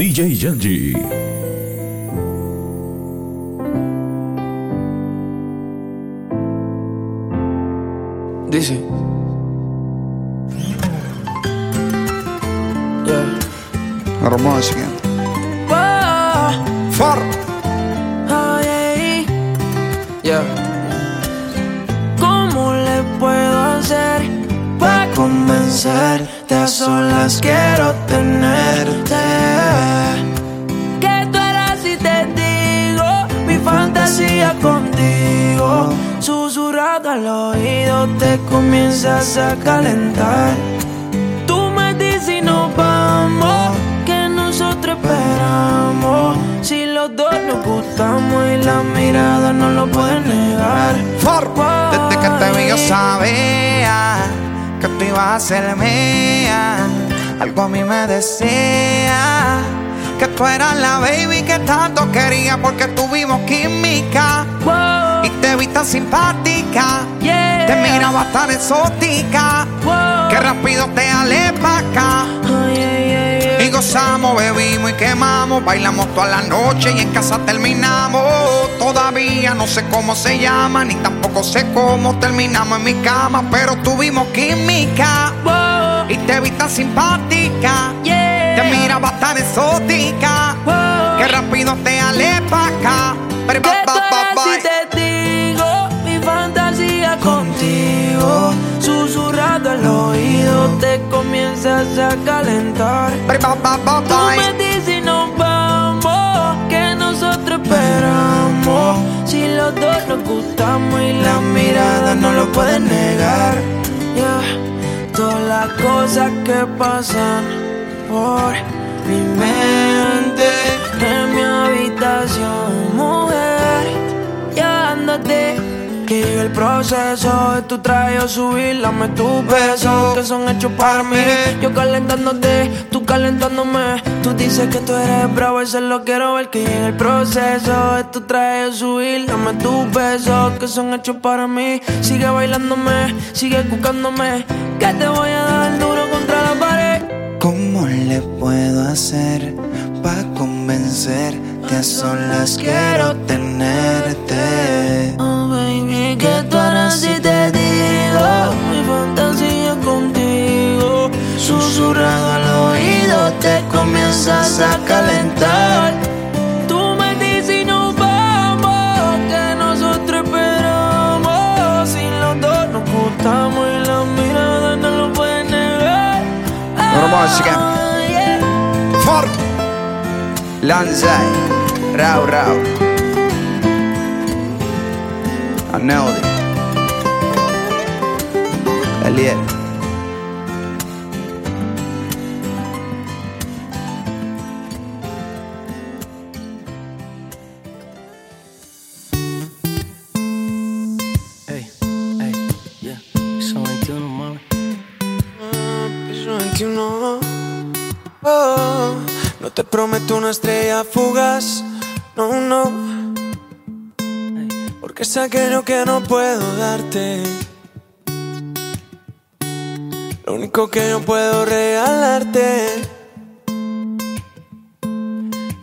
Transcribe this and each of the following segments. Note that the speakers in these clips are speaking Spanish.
DJ Yanji. Dice. Yeah. Hermoso. Far. Ay, yeah. ¿Cómo le puedo hacer para convencerte? A solas quiero tenerte. Que tú eras y te digo mi fantasía contigo. Susurrado al oído te comienzas a calentar. Tú me dices y nos vamos, que nosotros esperamos. Si los dos nos gustamos y la mirada no lo puede negar. Far. Desde que te vi yo sabía que tú ibas a ser mía. Algo a mí me decía que tú eras la baby que tanto quería porque tuvimos química Wow, y te vi tan simpática. yeah. Te miraba tan exótica Wow. que rápido te alé pa' acá. Ay. Y gozamos, bebimos y quemamos, bailamos toda la noche y en casa terminamos. Todavía no sé cómo se llama, ni tampoco sé cómo terminamos en mi cama, pero tuvimos química Wow, y te vi tan simpática. yeah. Te miraba tan exótica Wow. que rápido te alé pa' acá. Pero ba, ba, ba, ba. y te digo mi fantasía contigo. Susurrado al oído te comienzas a calentar. Pero Tú ba. me dices nos gustamos y la mirada no lo pueden negar. Todas las cosas que pasan por mi mente en mi habitación, mujer. Ya ándate. Que llegue el proceso de tu traje subir, dame tus besos que son hechos para mí. Yo calentándote, tú calentándome. Tú dices que tú eres bravo, eso lo quiero ver. Que llegue el proceso de tu traje subir, dame tus besos que son hechos para mí. Sigue bailándome, sigue buscándome. Que te voy a dar duro contra la pared. ¿Cómo le puedo hacer para convencerte? A solas quiero tenerte. Baby, que tú harás si te digo mi fantasía contigo. Susurrado al oído te comienzas a calentar. Tú me dices y nos vamos, que nosotros esperamos. Si los dos nos gustamos y la mirada no lo pueden negar. Hermoso. Ah. Far. Lanzai. Rau, rau. Aneldi. Eliel. Ey, ey, yeah. Piso 21, mami. Piso 21. Oh, no te prometo una estrella fugaz, no, no. Es aquello que no puedo darte. Lo único que yo puedo regalarte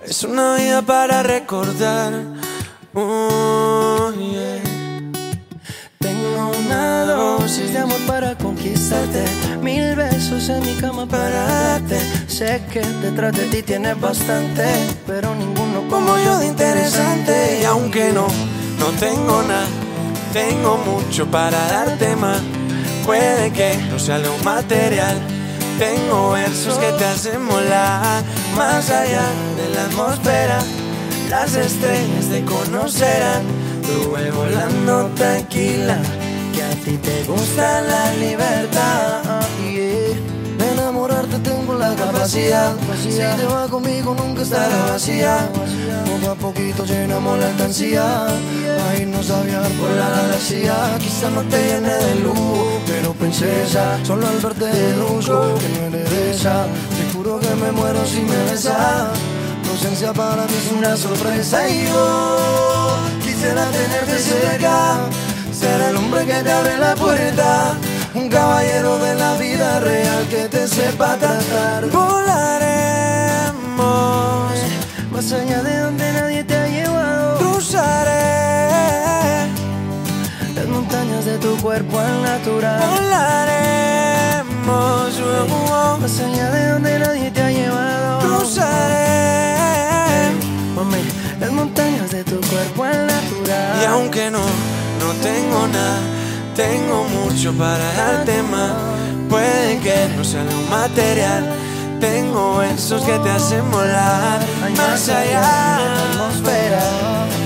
es una vida para recordar. Oh, yeah. Tengo una dosis de amor para conquistarte. Mil besos en mi cama para darte. Sé que detrás de ti tienes bastante, pero ninguno como yo de interesante. Y aunque no, no tengo nada, tengo mucho para darte más. Puede que no sea lo material. Tengo versos que te hacen molar más allá de la atmósfera. Las estrellas te conocerán. Tú ve volando tranquila, que a ti te gusta la libertad. Enamorarte tengo la capacidad. Si te vas conmigo nunca estará vacía. Poco a poquito llenamos la estancia. A irnos a por la galaxia. Quizá no te llene de lujo, pero princesa, solo al verte de lujo, que no eres de esa. Te juro que me muero si me besas. Tu ausencia para mí es una sorpresa y yo quisiera tenerte cerca. Ser el hombre que te abre la puerta. Un caballero de la vida real que te sepa tratar. Volaremos más allá de donde nadie te ha llevado. Cruzaré las montañas de tu cuerpo al natural. Volaremos más allá de donde nadie te ha llevado. Cruzaré las montañas de tu cuerpo al natural. Y aunque no, no tengo nada tengo mucho para darte más. Puede que no sea lo material. Tengo versos que te hacen volar más allá. atmósfera.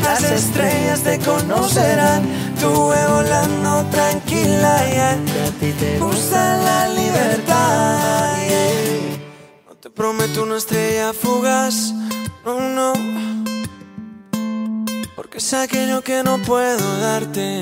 Las estrellas te conocerán. Tuve volando tranquila y a ti te gusta la libertad. No te prometo una estrella fugaz, no, no. Porque es aquello que no puedo darte.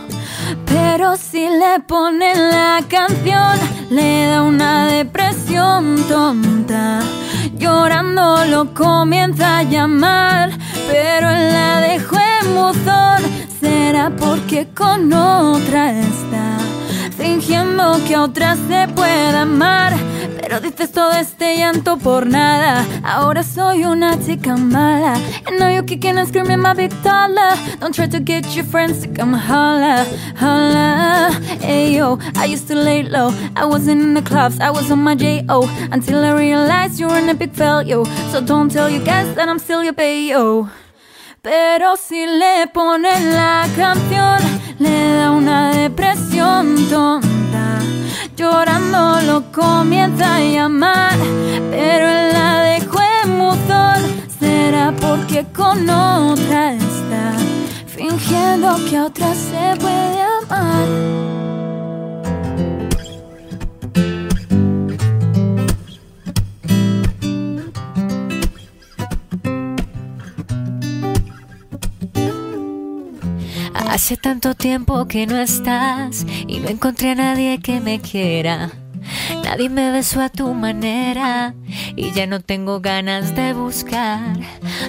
Pero si le ponen la canción, le da una depresión tonta. Llorando lo comienza a llamar, pero él la dejó en buzón. Será porque con otra está, fingiendo que a otra se puede amar. Pero dices todo este llanto por nada. Ahora soy una chica mala. And now you're kicking and screaming my big dollar. Don't try to get your friends to come holla, holla. Ayo, I used to lay low. I wasn't in the clubs, I was on my J.O. Until I realized you were an epic failure. So don't tell you guys that I'm still your bayo. Pero si le ponen la canción, le da una depresión tonta. Llorando lo comienza a llamar, pero él la dejó en buzón. Será porque con otra está, fingiendo que a otra se puede amar. Hace tanto tiempo que no estás y no encontré a nadie que me quiera. Nadie me besó a tu manera y ya no tengo ganas de buscar.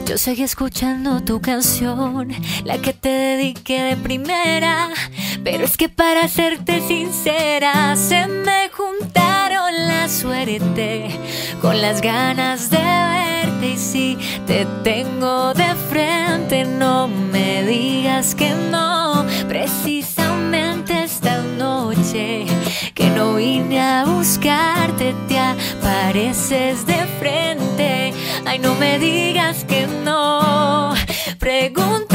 Yo seguí escuchando tu canción, la que te dediqué de primera. Pero es que para serte sincera, se me juntaron suerte con las ganas de verte. Y si te tengo de frente, no me digas que no. Precisamente esta noche que no vine a buscarte, te apareces de frente. Ay, no me digas que no. Pregúntale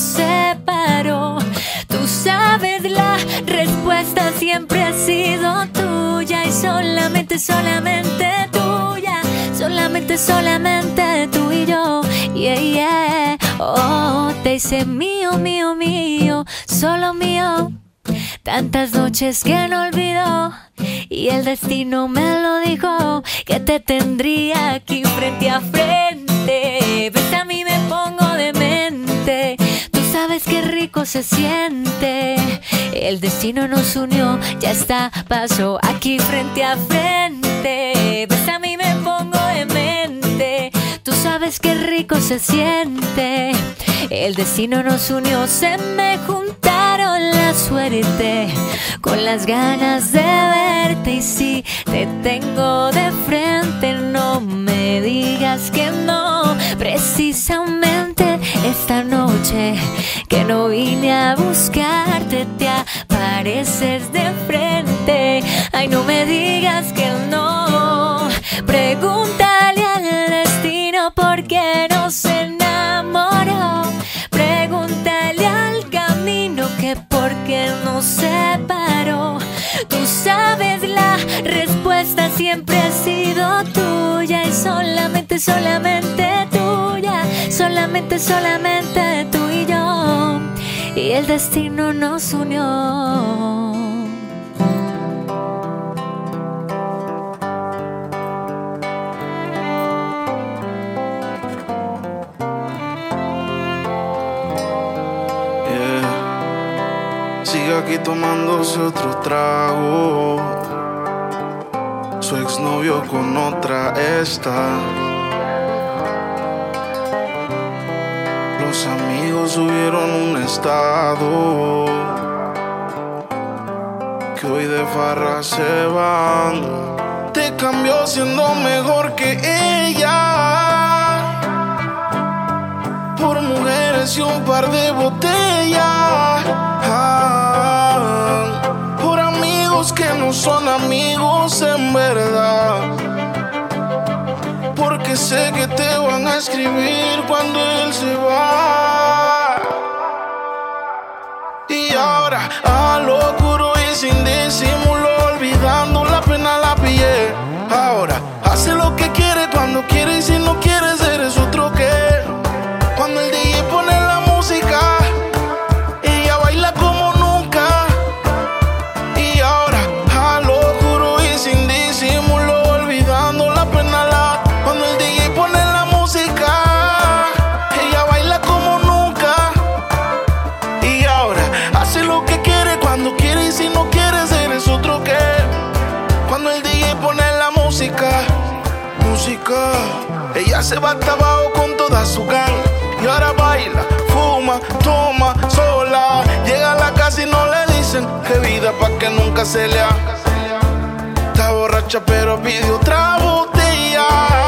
separó. Tú sabes la respuesta siempre ha sido tuya y solamente, solamente tuya. Solamente, solamente tú y yo. Yeah, yeah. Oh, te hice mío, mío, mío. Solo mío. Tantas noches que no olvido y el destino me lo dijo que te tendría aquí frente a frente. Rico se siente. El destino nos unió, ya está, paso aquí frente a frente. Ves a mí me pongo demente. Tú sabes qué rico se siente. El destino nos unió, se me juntaron la suerte con las ganas de verte. Y si te tengo de frente, no me digas que no. Precisamente esta noche que no vine a buscarte, te apareces de frente. Ay, no me digas que no. Pregúntale al destino por qué no se enamoró. Pregúntale al camino que por qué nos separó. Tú sabes la respuesta siempre ha sido tuya y solamente, solamente tuya. Solamente, solamente tú y yo. y el destino nos unió. Aquí tomándose otro trago. Su exnovio con otra está. Los amigos subieron un estado. Que hoy de farra se van. Te cambió siendo mejor que ella. Por mujeres y un par de botellas. Ah, por amigos que no son amigos en verdad. Porque sé que te van a escribir cuando él se va. Y ahora, a lo oscuro y sin disimulo, olvidando la pena la pillé. Ahora, hace lo que quiere cuando quiere y si no quiere, se va hasta abajo con toda su gang. Y ahora baila, fuma, toma, sola. Llega a la casa y no le dicen que vida pa' que nunca se le. Está borracha pero pide otra botella.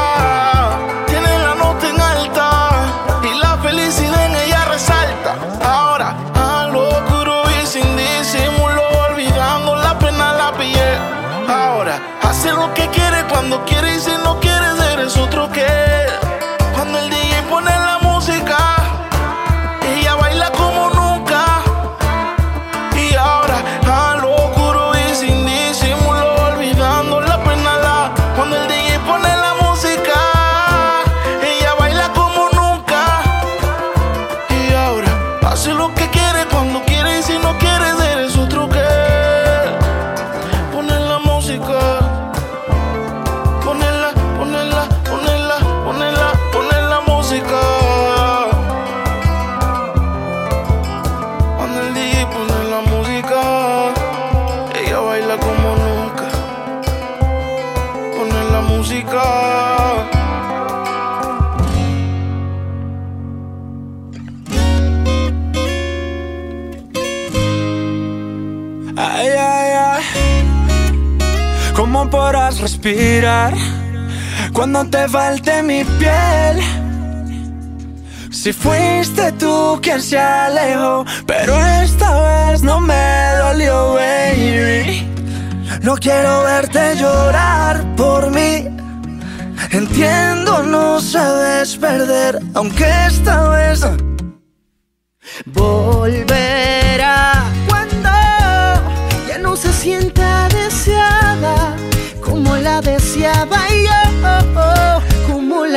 Cuando te falte mi piel? Si fuiste tú quien se alejó, pero esta vez no me dolió, baby. No quiero verte llorar por mí. Entiendo, no sabes perder, aunque esta vez volverá cuando ya no se sienta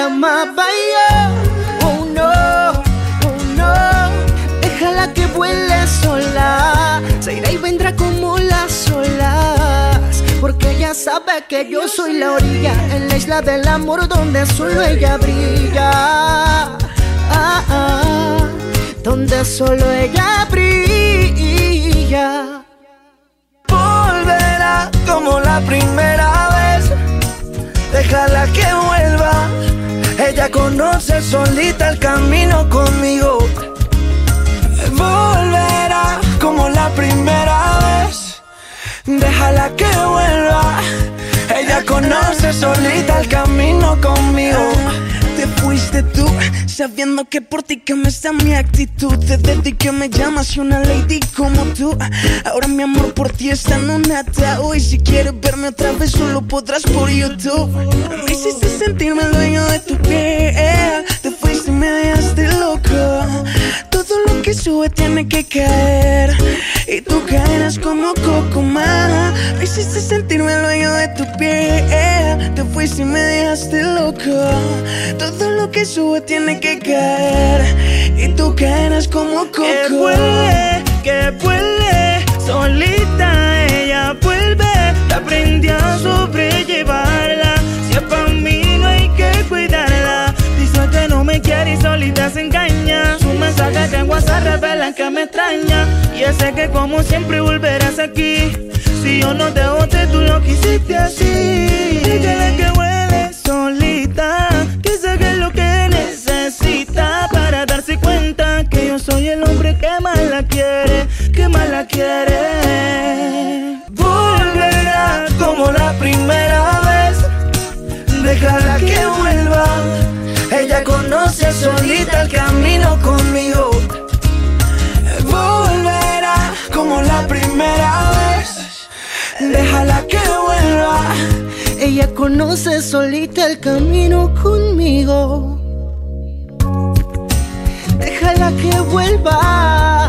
como la amaba yo. Oh no, oh no, déjala que vuele sola, se irá y vendrá como las olas. Porque ella sabe que yo soy la orilla en la isla del amor donde solo ella brilla. Ah, ah donde solo ella brilla. volverá como la primera vez. Déjala que vuelva. Ella conoce solita el camino conmigo. Volverá como la primera vez. Déjala que vuelva. Ella conoce solita el camino conmigo. Te fuiste tú, sabiendo que por ti está mi actitud. Desde ti que me llamas una lady como tú. Ahora mi amor por ti está en un atao. Y si quieres verme otra vez, solo podrás por YouTube. Me hiciste sentirme el dueño de tu piel. Te fuiste y me dejaste loco. Todo lo que sube tiene que caer. Y tú caerás como Coco. Me hiciste sentirme el dueño de tu piel. Te fuiste y me dejaste loco. Todo lo que sube tiene que caer. Y tú caerás como Coco. Que vuele que vuelve solita, ella vuelve, la aprendí a sobrellevarla. Si es para mí, no hay que cuidarla. Dice que no me quiere y solita se engaña. Su mensaje en WhatsApp revelan que me extraña. Y sé que como siempre volverás aquí. Si yo no te boté, tú lo quisiste así. Dígale que vuelve solita, que saque lo que necesita para darse cuenta que yo soy el hombre que más la quiere, que más la quiere. Volverá como la primera vez, déjala que vuelva. Ella conoce solita el camino conmigo. Volverá como la primera vez. Déjala que vuelva. Ella conoce solita el camino conmigo. Déjala que vuelva.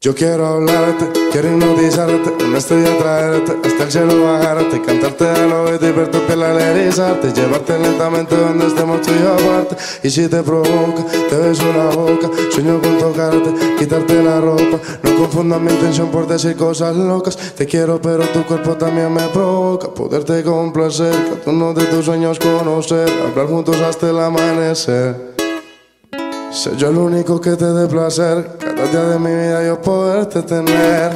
Yo quiero hablarte, quiero hipnotizarte, una estrella traerte, hasta el cielo bajarte, cantarte al oído y ver tu piel llevarte lentamente donde estemos tú y aparte. Y si te provoca, te beso la boca, sueño con tocarte, quitarte la ropa. No confundan mi intención por decir cosas locas. Te quiero, pero tu cuerpo también me provoca. Poderte complacer, cada uno de tus sueños conocer, hablar juntos hasta el amanecer. Soy yo el único que te dé placer, cada día de mi vida yo poderte tener.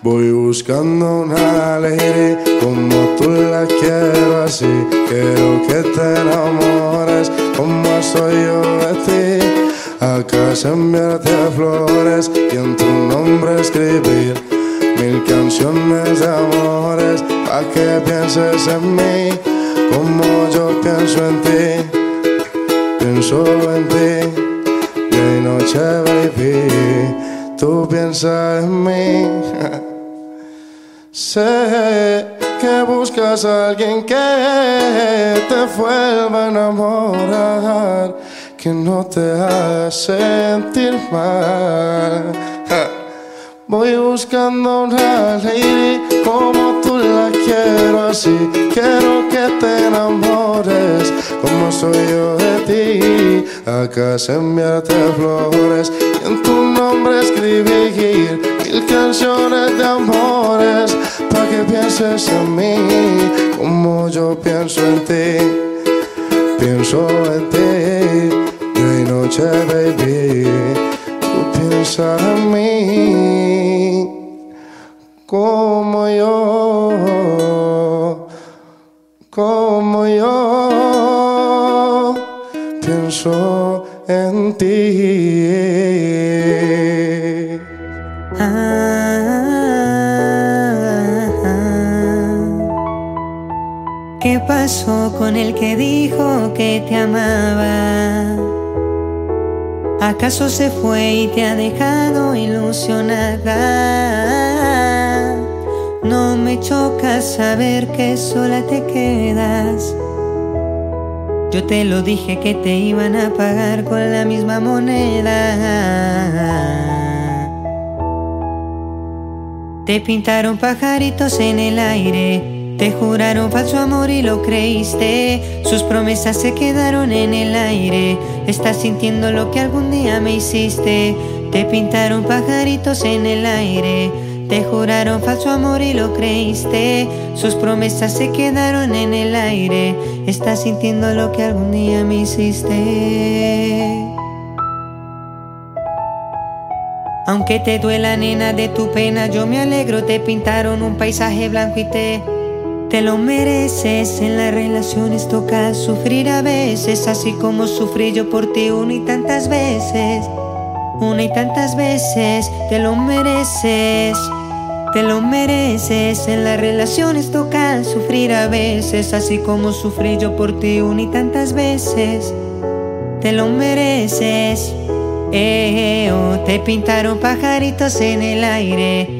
Voy buscando una alegría como tú la quiero así. Quiero que te enamores como soy yo de ti. Acá enviarte flores y en tu nombre escribir mil canciones de amores para que pienses en mí como yo pienso en ti. Pienso en ti de noche, baby, tú piensas en mí. sé que buscas a alguien que te vuelva a enamorar, que no te haga sentir mal. Voy buscando una lady como quiero así. Quiero que te enamores como soy yo de ti. Acá enviarte flores y en tu nombre escribir mil canciones de amores para que pienses en mí como yo pienso en ti. Pienso en ti de noche, baby piensa en mí como yo, con el que dijo que te amaba? ¿Acaso se fue y te ha dejado ilusionada? No me choca saber que sola te quedas. Yo te lo dije que te iban a pagar con la misma moneda. Te pintaron pajaritos en el aire, te juraron falso amor y lo creíste. Sus promesas se quedaron en el aire. Estás sintiendo lo que algún día me hiciste. Te pintaron pajaritos en el aire. Te juraron falso amor y lo creíste. Sus promesas se quedaron en el aire. Estás sintiendo lo que algún día me hiciste. Aunque te duela, nena, de tu pena, yo me alegro. Te pintaron un paisaje blanco y te. Te lo mereces, en las relaciones toca sufrir a veces, así como sufrí yo por ti una y tantas veces. Una y tantas veces, te lo mereces. Te lo mereces, en las relaciones toca sufrir a veces, así como sufrí yo por ti una y tantas veces. Te lo mereces. Eh, oh, te pintaron pajaritos en el aire.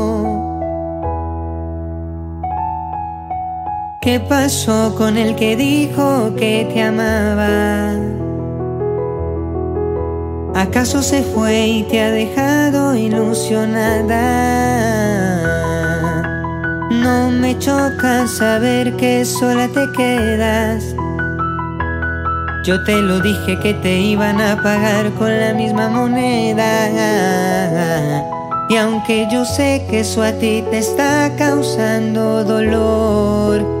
¿Qué pasó con el que dijo que te amaba? ¿Acaso se fue y te ha dejado ilusionada? No me choca saber que sola te quedas. Yo te lo dije que te iban a pagar con la misma moneda. Y aunque yo sé que eso a ti te está causando dolor,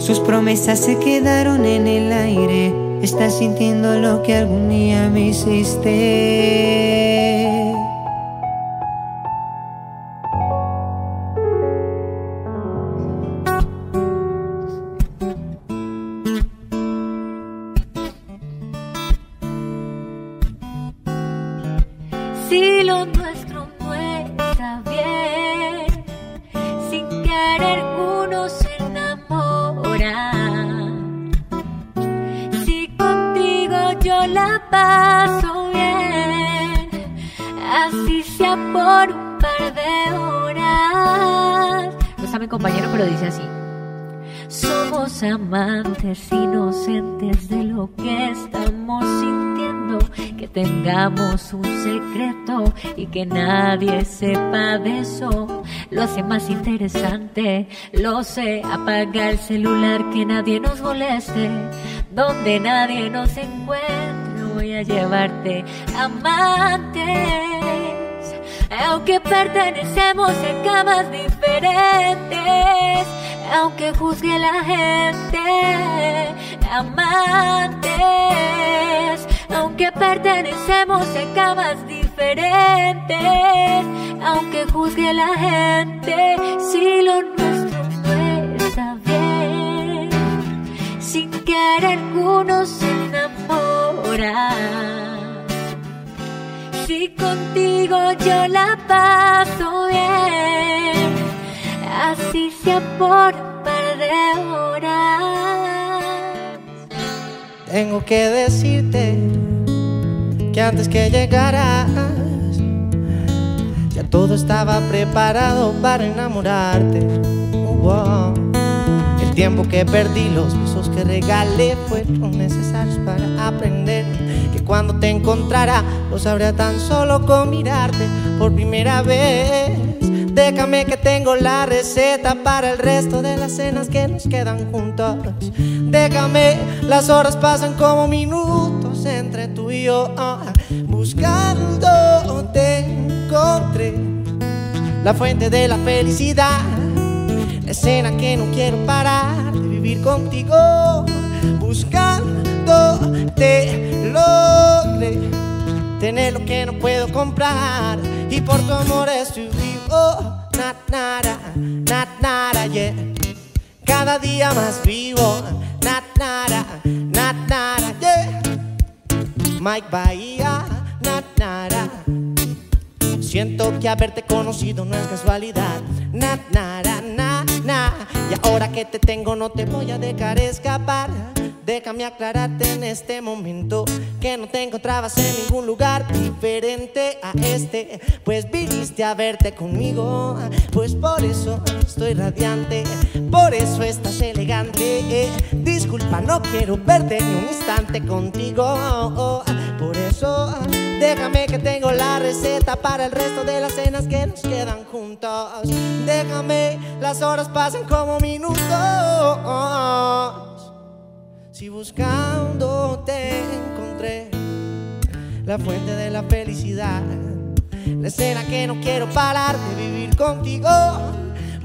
Sus promesas se quedaron en el aire. Estás sintiendo lo que algún día me hiciste. Nadie sepa de eso. Lo hace más interesante, lo sé. Apaga el celular, que nadie nos moleste. Donde nadie nos encuentre, voy a llevarte amantes. Aunque pertenecemos en camas diferentes, aunque juzgue la gente, amantes, aunque pertenecemos en camas diferentes, aunque juzgue la gente, si lo nuestro no está bien, sin querer uno se enamora. Si contigo yo la paso bien, así sea por un par de horas. Tengo que decirte que antes que llegaras, ya todo estaba preparado para enamorarte. El tiempo que perdí, los besos que regalé fueron necesarios para aprender que cuando te encontrara lo sabría tan solo con mirarte por primera vez. Déjame que tengo la receta para el resto de las cenas que nos quedan juntos. Déjame, las horas pasan como minutos entre tú y yo. ah, buscándote encontré la fuente de la felicidad, la escena que no quiero parar de vivir contigo, buscando te logré tener lo que no puedo comprar y por tu amor estoy vivo, nada, nada, nada, yeah. Cada día más vivo, nada, nada, nada, nada. Mike Bahía, nada, nada. Siento que haberte conocido no es casualidad. Na, na, na, na, na. Y ahora que te tengo no te voy a dejar escapar. Déjame aclararte en este momento que no te encontrabas en ningún lugar diferente a este. Pues viniste a verte conmigo, pues por eso estoy radiante, por eso estás elegante. Disculpa, no quiero verte ni un instante contigo. Por eso déjame que tengo la receta para el resto de las cenas que nos quedan juntos. Déjame, las horas pasan como minutos. Si buscando te encontré. La fuente de la felicidad, la escena que no quiero parar de vivir contigo,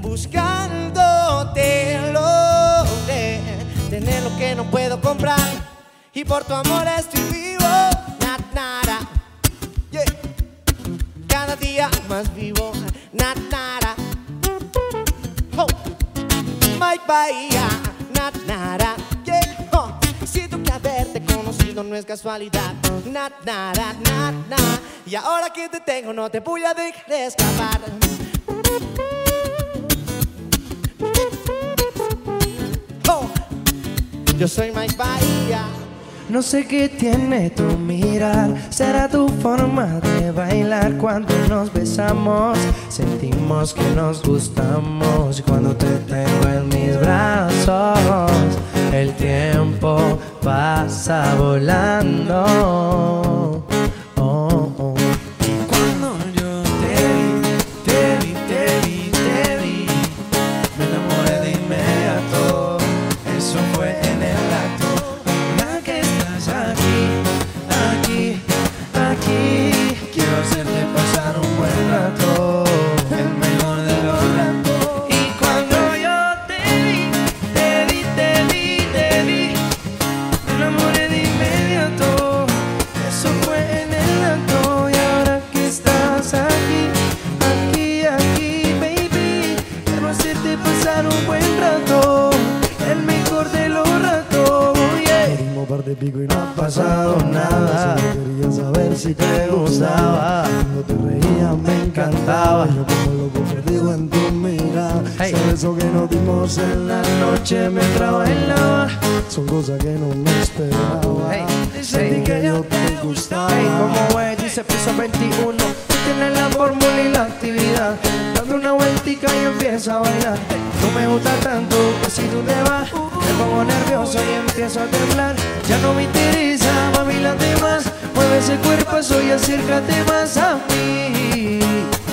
buscando te logré. Tener lo que no puedo comprar. Y por tu amor estoy vivo, nada, nada, yeah. cada día más vivo, oh. Mike Bahía, oh. Siento que haberte conocido no es casualidad, nada, nada, nada, y ahora que te tengo no te voy a dejar escapar. Oh. Yo soy Mike Bahía. No sé qué tiene tu mirar, será tu forma de bailar cuando nos besamos. Sentimos que nos gustamos cuando te tengo en mis brazos. El tiempo pasa volando. Fórmula y la actividad. Dando una vueltica y empieza a bailar. Tú me gusta tanto que si tú te vas, me pongo nervioso y empiezo a temblar. Ya no me interesa, mami, la demás. Mueve ese cuerpo, soy acércate más a mí.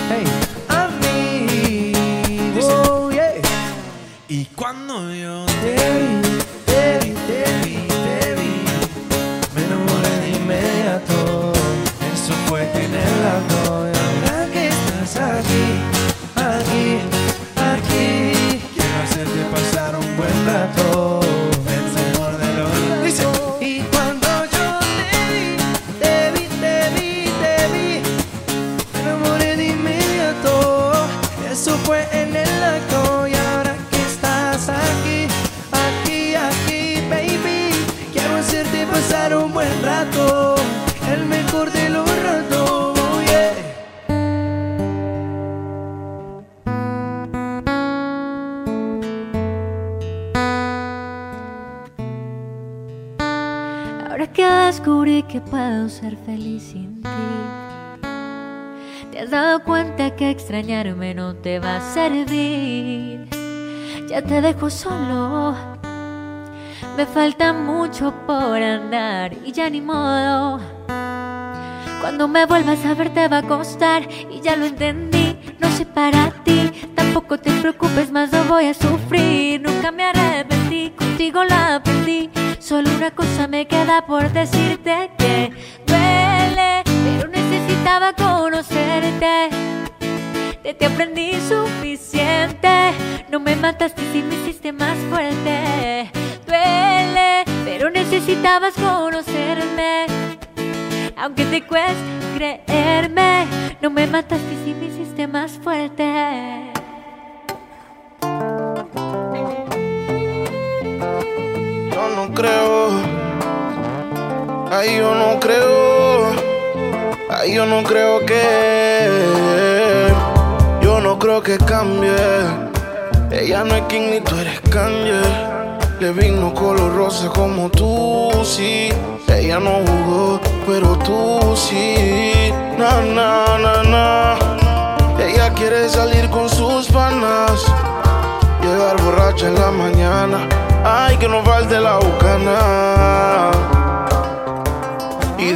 Hey, a mí. Oh, yeah. Y cuando yo te ser feliz sin ti, te has dado cuenta que extrañarme no te va a servir. Ya te dejo solo, me falta mucho por andar y ya ni modo. Cuando me vuelvas a ver te va a costar y ya lo entendí, no sé para ti. Tampoco te preocupes más, no voy a sufrir. Nunca me arrepentí, contigo la aprendí. Solo una cosa me queda por decirte que duele, pero necesitaba conocerte. De ti aprendí suficiente, no me mataste si me hiciste más fuerte. Duele, pero necesitabas conocerme. Aunque te cueste creerme, no me mataste si me hiciste más fuerte. Yo no creo ay yo no creo, ay yo no creo que, yo no creo que cambie. Ella no es King ni tú eres Kanye. Le vino color rosa como tú, sí. Ella no jugó, pero tú sí. Na, na, na, na. Ella quiere salir con sus panas. Llegar borracha en la mañana. Ay, que no falte la bucana.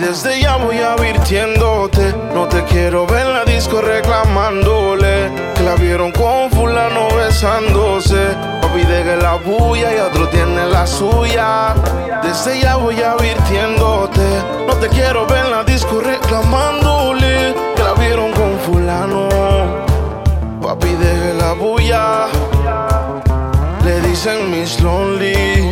Desde ya voy advirtiéndote. No te quiero ver en la disco reclamándole. Que la vieron con fulano besándose. Papi deje la bulla y otro tiene la suya. Desde ya voy advirtiéndote. No te quiero ver en la disco reclamándole. Que la vieron con fulano. Papi deje la bulla. Le dicen Miss Lonely,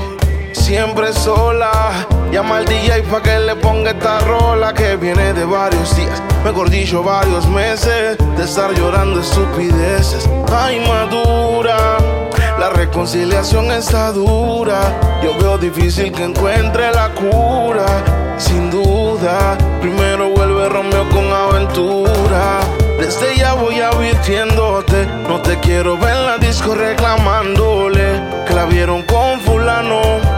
siempre sola. Llama al DJ pa' que le ponga esta rola que viene de varios días, mejor dicho, varios meses de estar llorando estupideces. Ay, madura, la reconciliación está dura. Yo veo difícil que encuentre la cura, sin duda. Primero vuelve Romeo con aventura. Desde ya voy advirtiéndote, no te quiero ver en la disco reclamándole que la vieron con fulano.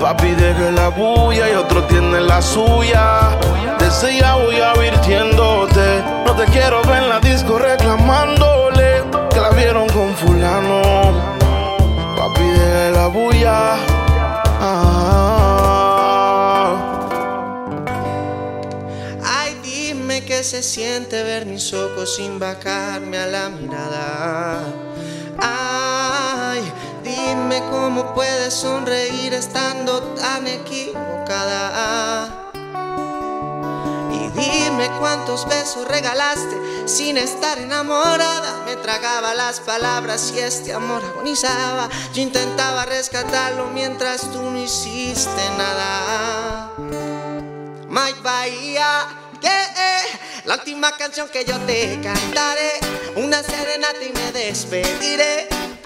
Papi deje la bulla y otro tiene la suya. Desde ya voy advirtiéndote, no te quiero ver en la disco reclamándole que la vieron con fulano. Papi deje la bulla. Ah. Ay, dime qué se siente ver mis ojos sin bajarme a la mirada. Ay, dime cómo puedes sonreír estando tan equivocada. Y dime cuántos besos regalaste sin estar enamorada. Me tragaba las palabras y este amor agonizaba. Yo intentaba rescatarlo mientras tú no hiciste nada. Mike Bahía, yeah, la última canción que yo te cantaré, una serenata y me despediré,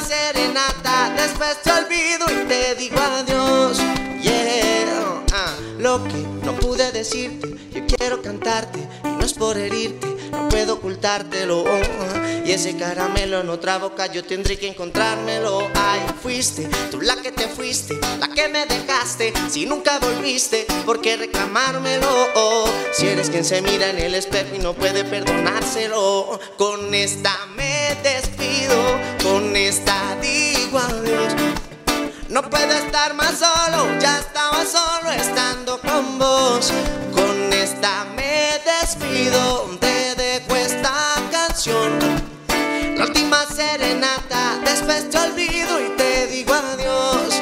serenata, después te olvido y te digo adiós. Lo que no pude decirte, yo quiero cantarte y no es por herirte, no puedo ocultártelo. Y ese caramelo en otra boca yo tendré que encontrármelo. Ay, fuiste tú la que te fuiste, la que me dejaste. Si nunca volviste, ¿por qué reclamármelo? Si eres quien se mira en el espejo y no puede perdonárselo. Con esta me despido, con esta digo adiós. No puedo estar más solo, ya estaba solo estando con vos. Con esta me despido, te dejo esta canción. La última serenata, después te olvido y te digo adiós.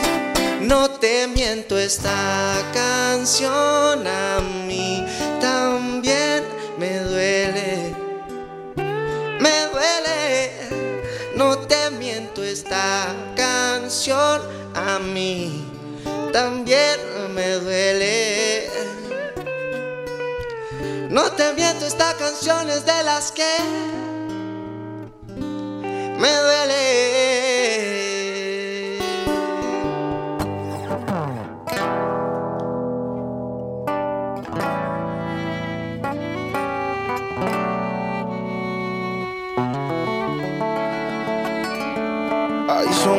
No te miento, esta canción a mí también me duele. Me duele, no te miento, esta a mí también me duele. No te miento, esta canción es de las que me duele.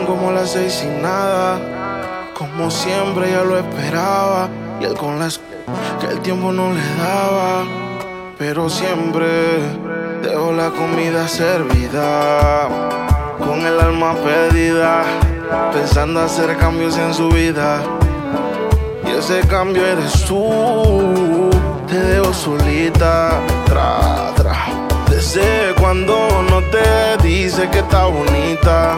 Como las seis sin nada. Como siempre ya lo esperaba. Y él con las que el tiempo no le daba. Pero siempre Dejo la comida servida, con el alma perdida, pensando hacer cambios en su vida. Y ese cambio eres tú, te dejo solita, tra, tra. Desde cuando no te dice que está bonita.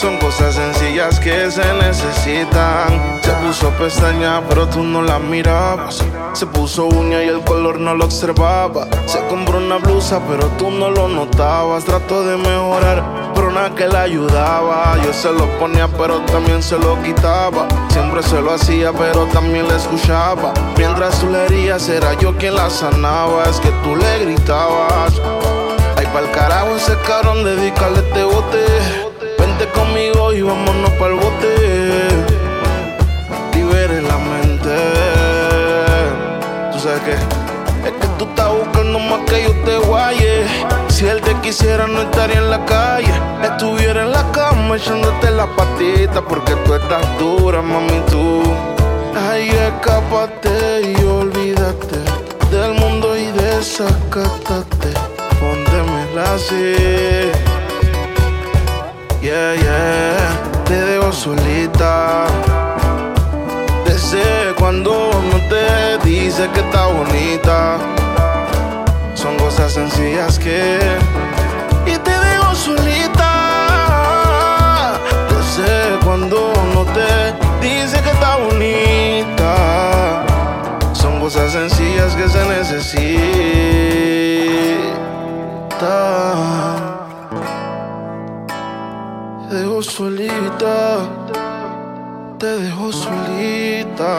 Son cosas sencillas que se necesitan. Se puso pestaña, pero tú no la mirabas. Se puso uña y el color no lo observaba. Se compró una blusa, pero tú no lo notabas. Trató de mejorar, pero nada que la ayudaba. Yo se lo ponía, pero también se lo quitaba. Siempre se lo hacía, pero también le escuchaba. Mientras tú le herías, era yo quien la sanaba. Es que tú le gritabas. Ay, pa'l carajo ese cabrón, dedícale este bote. Vente conmigo y vámonos pa'l bote. Libere la mente. Tú sabes que es que tú estás buscando más que yo te guaye. Si él te quisiera, no estaría en la calle. Estuviera en la cama echándote las patitas. Porque tú estás dura, mami, tú. Ay, escápate y olvídate del mundo y desacátate. Póndemela así. Yeah, yeah, te dejo solita. Desde cuando no te dice que está bonita. Son cosas sencillas que. Y te dejo solita. Desde cuando no te dice que está bonita. Son cosas sencillas que se necesitan. Te dejo solita, te dejo solita,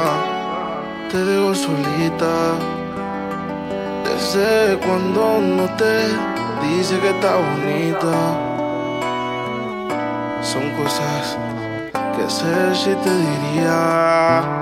te dejo solita. Desde cuando no te dice que está bonita. Son cosas que sé si te diría.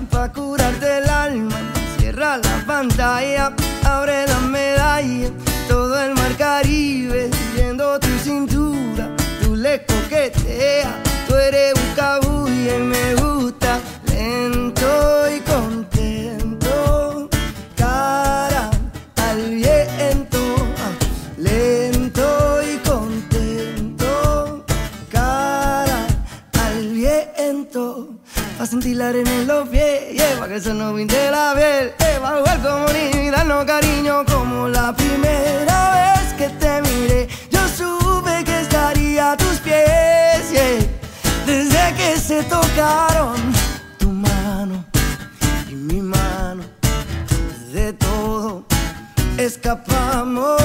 curarte el alma. Cierra la pantalla, abre la medalla. Todo el mar Caribe, viendo tu cintura. Tú le coqueteas, tú eres un cabulla y me gusta. Lento y contento, sentir en los pies, yeah, pa' que se nos pinte la piel. Yeah, pa' jugar como niño y cariño como la primera vez que te miré. Yo supe que estaría a tus pies, desde que se tocaron tu mano y mi mano. De todo escapamos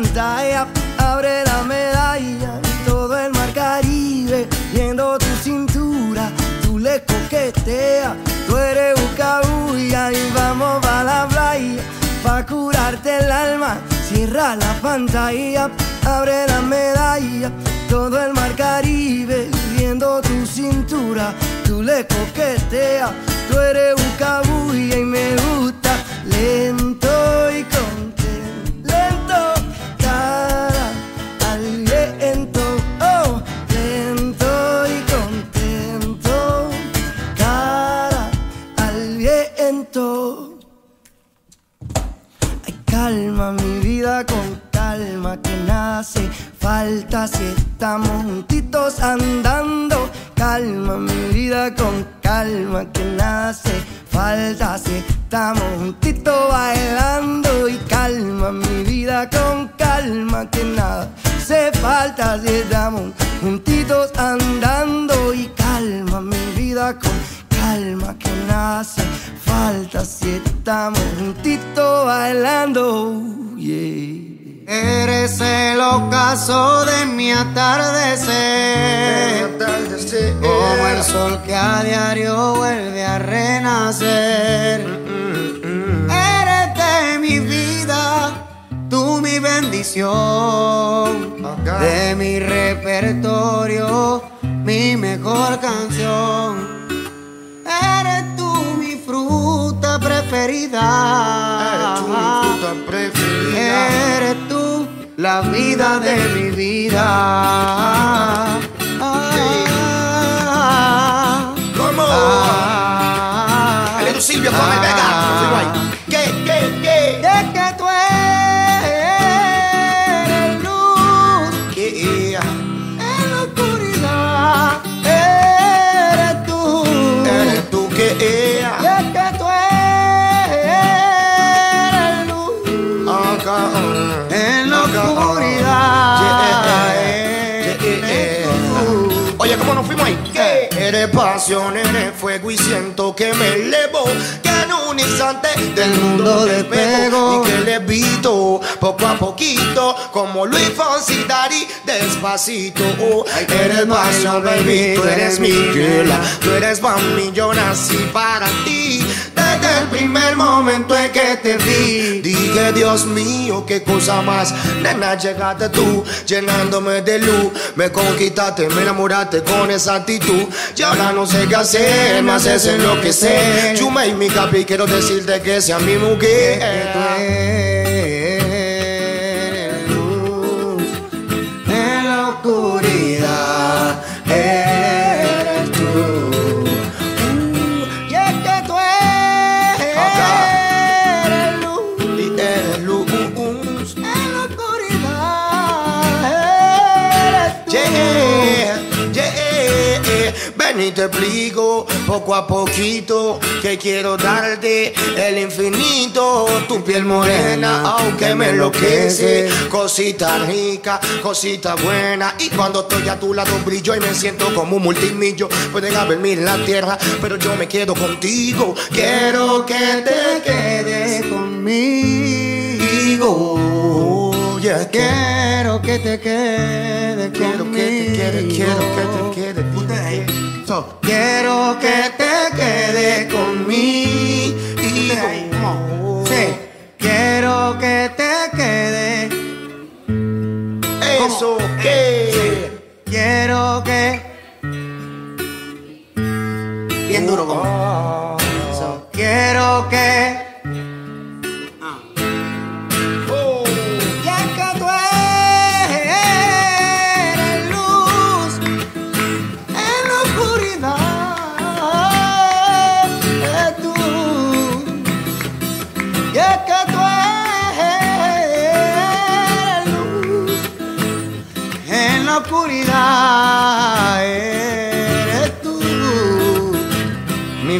pantalla, abre la medalla. Todo el mar Caribe, viendo tu cintura. Tú le coqueteas, tú eres un cabulla. Y vamos pa' la playa, pa' curarte el alma. Cierra la pantalla, abre la medalla. Todo el mar Caribe, viendo tu cintura. Tú le coqueteas, tú eres un cabulla y me gusta lento y contento. Calma mi vida con calma que nace falta si estamos juntitos andando. Calma, mi vida con calma, que nada hace falta si estamos juntitos bailando. Y calma, mi vida con calma, que nada hace falta si estamos juntitos andando. Y calma, mi vida con calma, que nada hace falta si estamos juntitos bailando. Yeah. Eres el ocaso de mi atardecer, como el sol que a diario vuelve a renacer. Eres de mi vida, tú mi bendición, de mi repertorio, mi mejor canción. Fruta preferida. Eres tú mi fruta preferida. Eres tú la vida de mi vida. Ah, ¿Cómo? ah, Silvio con el Eres pasión, eres fuego y siento que me elevo. Que en un instante del mundo despego. Y que levito poco a poquito. Como Luis Fonsi Daddy, despacito. Oh, eres pasión, baby, tú eres mi girl. Tú eres para mí, yo nací para ti. Primer momento en que te vi, dije Dios mío, qué cosa más. Nena, llegaste tú, llenándome de luz. Me conquistaste, me enamoraste con esa actitud. Y ahora no sé qué hacer, me haces enloquecer. You make me happy, quiero decirte que sea mi mujer. Y te explico poco a poquito que quiero darte el infinito. Tu piel morena, aunque me enloquece. Cosita rica, cosita buena. Y cuando estoy a tu lado brillo y me siento como un multimillo. Pueden haber mil en la tierra, pero yo me quedo contigo. Quiero que te quedes conmigo. Quiero que te quedes Quiero que te quede, quiero que te quede. So, Quiero que te quedes conmigo. Sí. Quiero que te quedes. Eso que. Quiero que. Bien duro como. So, quiero que.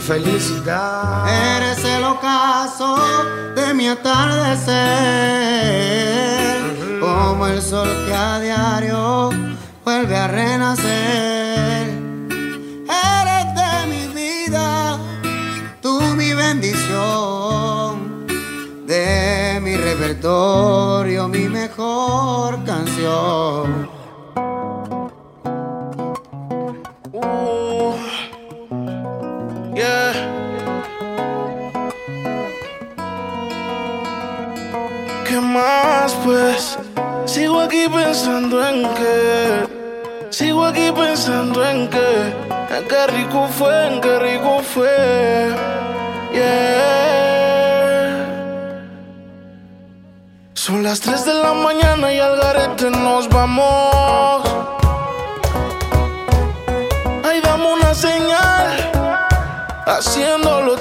Felicidad. Eres el ocaso de mi atardecer, como el sol que a diario vuelve a renacer. Eres de mi vida, tú mi bendición, de mi repertorio mi mejor canción. Aquí pensando en que. Sigo aquí pensando en que. En qué rico fue, en qué rico fue. Yeah. Son las 3 de la mañana y al garete nos vamos. Ay, dame una señal. Haciéndolo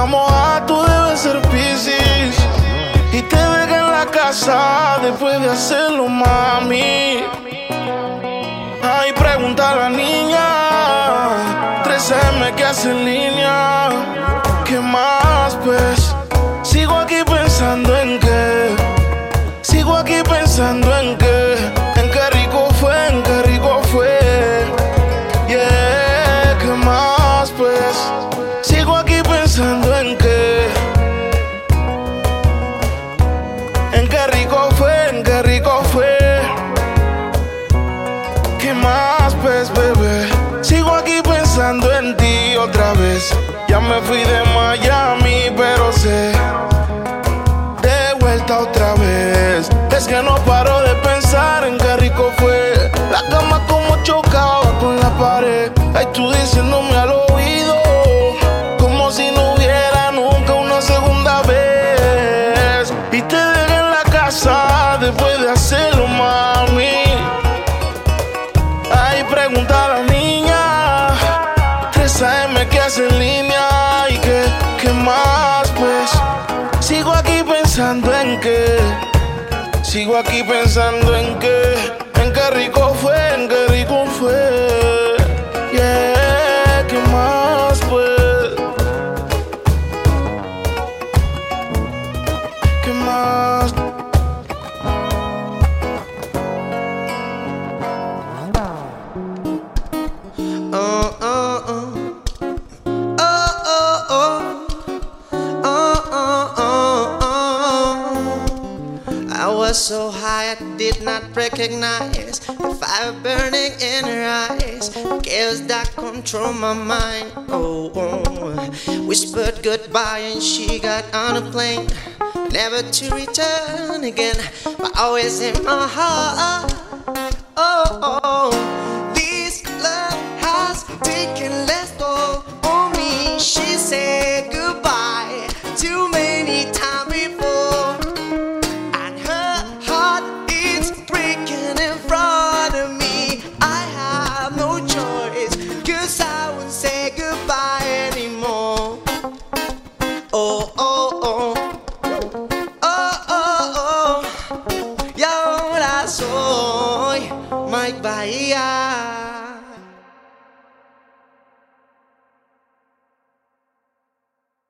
Siempre estamos a tú debes ser Pisces. Y te deja en la casa después de hacerlo, mami. Ay, pregunta a la niña. 3M que hace en línea. ¿Qué más, pues? Sigo aquí pensando en qué. Sigo aquí pensando en qué. Me fui de Miami, pero sé. De vuelta otra vez. Es que no paro de pensar en qué rico fue. La cama como chocaba con la pared. Ay, tú diciéndome Sigo aquí pensando en qué. En qué rico fue, en qué rico fue. did not recognize the fire burning in her eyes, the chaos that control my mind. Oh, oh, whispered goodbye and she got on a plane, never to return again, but always in my heart. Oh, oh, this love has taken less toll on me. She said goodbye.